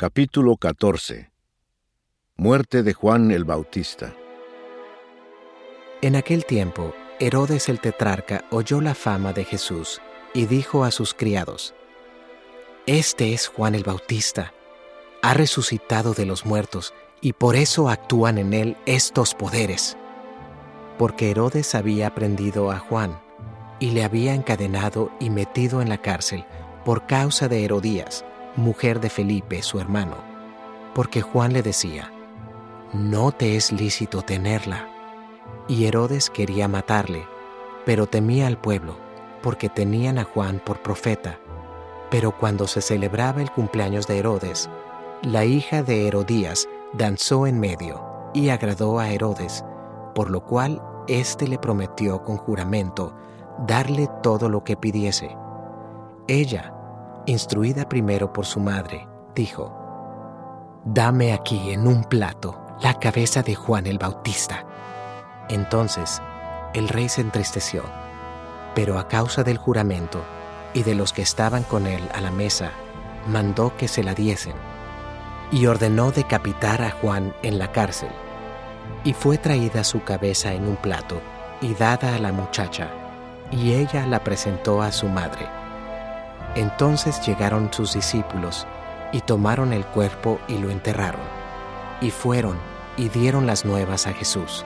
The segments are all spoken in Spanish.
Capítulo 14 Muerte de Juan el Bautista. En aquel tiempo, Herodes el tetrarca oyó la fama de Jesús y dijo a sus criados, Este es Juan el Bautista, ha resucitado de los muertos y por eso actúan en él estos poderes. Porque Herodes había prendido a Juan y le había encadenado y metido en la cárcel por causa de Herodías, mujer de Felipe, su hermano, porque Juan le decía, no te es lícito tenerla. Y Herodes quería matarle, pero temía al pueblo, porque tenían a Juan por profeta. Pero cuando se celebraba el cumpleaños de Herodes, la hija de Herodías danzó en medio y agradó a Herodes, por lo cual éste le prometió con juramento darle todo lo que pidiese. Ella, instruida primero por su madre, dijo, Dame aquí en un plato la cabeza de Juan el Bautista. Entonces el rey se entristeció, pero a causa del juramento y de los que estaban con él a la mesa, mandó que se la diesen, y ordenó decapitar a Juan en la cárcel. Y fue traída su cabeza en un plato y dada a la muchacha, y ella la presentó a su madre. Entonces llegaron sus discípulos y tomaron el cuerpo y lo enterraron, y fueron y dieron las nuevas a Jesús.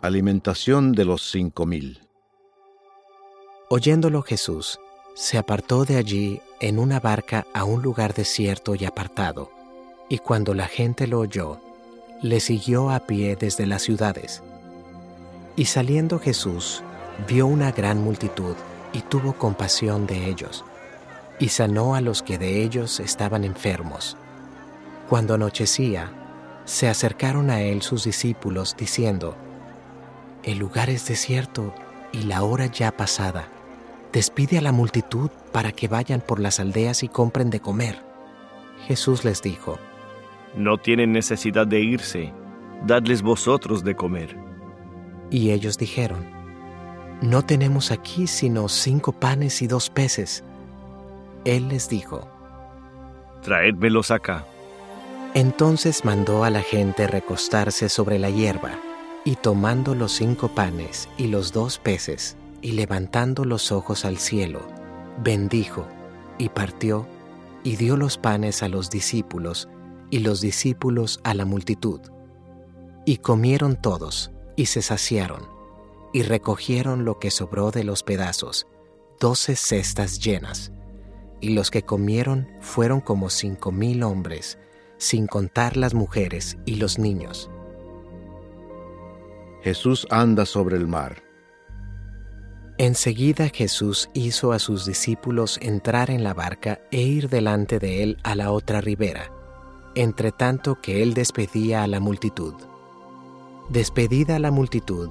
Alimentación de los cinco mil Oyéndolo Jesús, se apartó de allí en una barca a un lugar desierto y apartado, y cuando la gente lo oyó, le siguió a pie desde las ciudades. Y saliendo Jesús, vio una gran multitud y tuvo compasión de ellos, y sanó a los que de ellos estaban enfermos. Cuando anochecía, se acercaron a él sus discípulos diciendo, El lugar es desierto y la hora ya pasada. Despide a la multitud para que vayan por las aldeas y compren de comer. Jesús les dijo, No tienen necesidad de irse, dadles vosotros de comer. Y ellos dijeron, No tenemos aquí sino cinco panes y dos peces. Él les dijo, Traédmelos acá. Entonces mandó a la gente recostarse sobre la hierba, y tomando los cinco panes y los dos peces, y levantando los ojos al cielo, bendijo, y partió, y dio los panes a los discípulos, y los discípulos a la multitud. Y comieron todos, y se saciaron, y recogieron lo que sobró de los pedazos, doce cestas llenas. Y los que comieron fueron como cinco mil hombres, sin contar las mujeres y los niños. Jesús anda sobre el mar. Enseguida Jesús hizo a sus discípulos entrar en la barca e ir delante de él a la otra ribera, entre tanto que él despedía a la multitud. Despedida la multitud,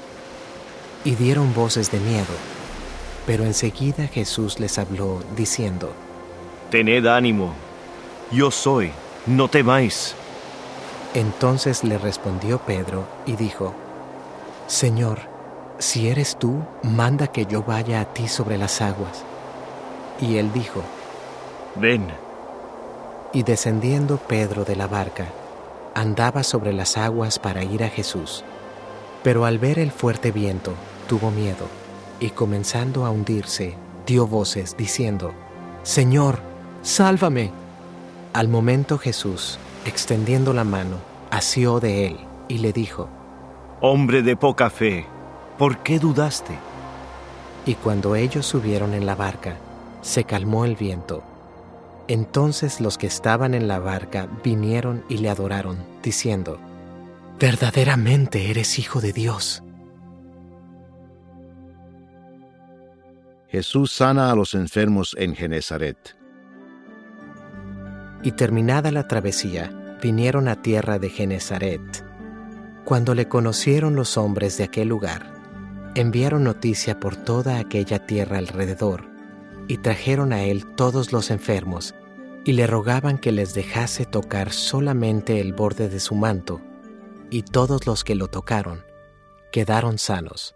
Y dieron voces de miedo. Pero enseguida Jesús les habló, diciendo, Tened ánimo, yo soy, no temáis. Entonces le respondió Pedro y dijo, Señor, si eres tú, manda que yo vaya a ti sobre las aguas. Y él dijo, Ven. Y descendiendo Pedro de la barca, andaba sobre las aguas para ir a Jesús. Pero al ver el fuerte viento, tuvo miedo, y comenzando a hundirse, dio voces, diciendo, Señor, sálvame. Al momento Jesús, extendiendo la mano, asió de él y le dijo, Hombre de poca fe, ¿por qué dudaste? Y cuando ellos subieron en la barca, se calmó el viento. Entonces los que estaban en la barca vinieron y le adoraron, diciendo, Verdaderamente eres hijo de Dios. Jesús sana a los enfermos en Genezaret. Y terminada la travesía, vinieron a tierra de Genezaret. Cuando le conocieron los hombres de aquel lugar, enviaron noticia por toda aquella tierra alrededor, y trajeron a él todos los enfermos, y le rogaban que les dejase tocar solamente el borde de su manto, y todos los que lo tocaron quedaron sanos.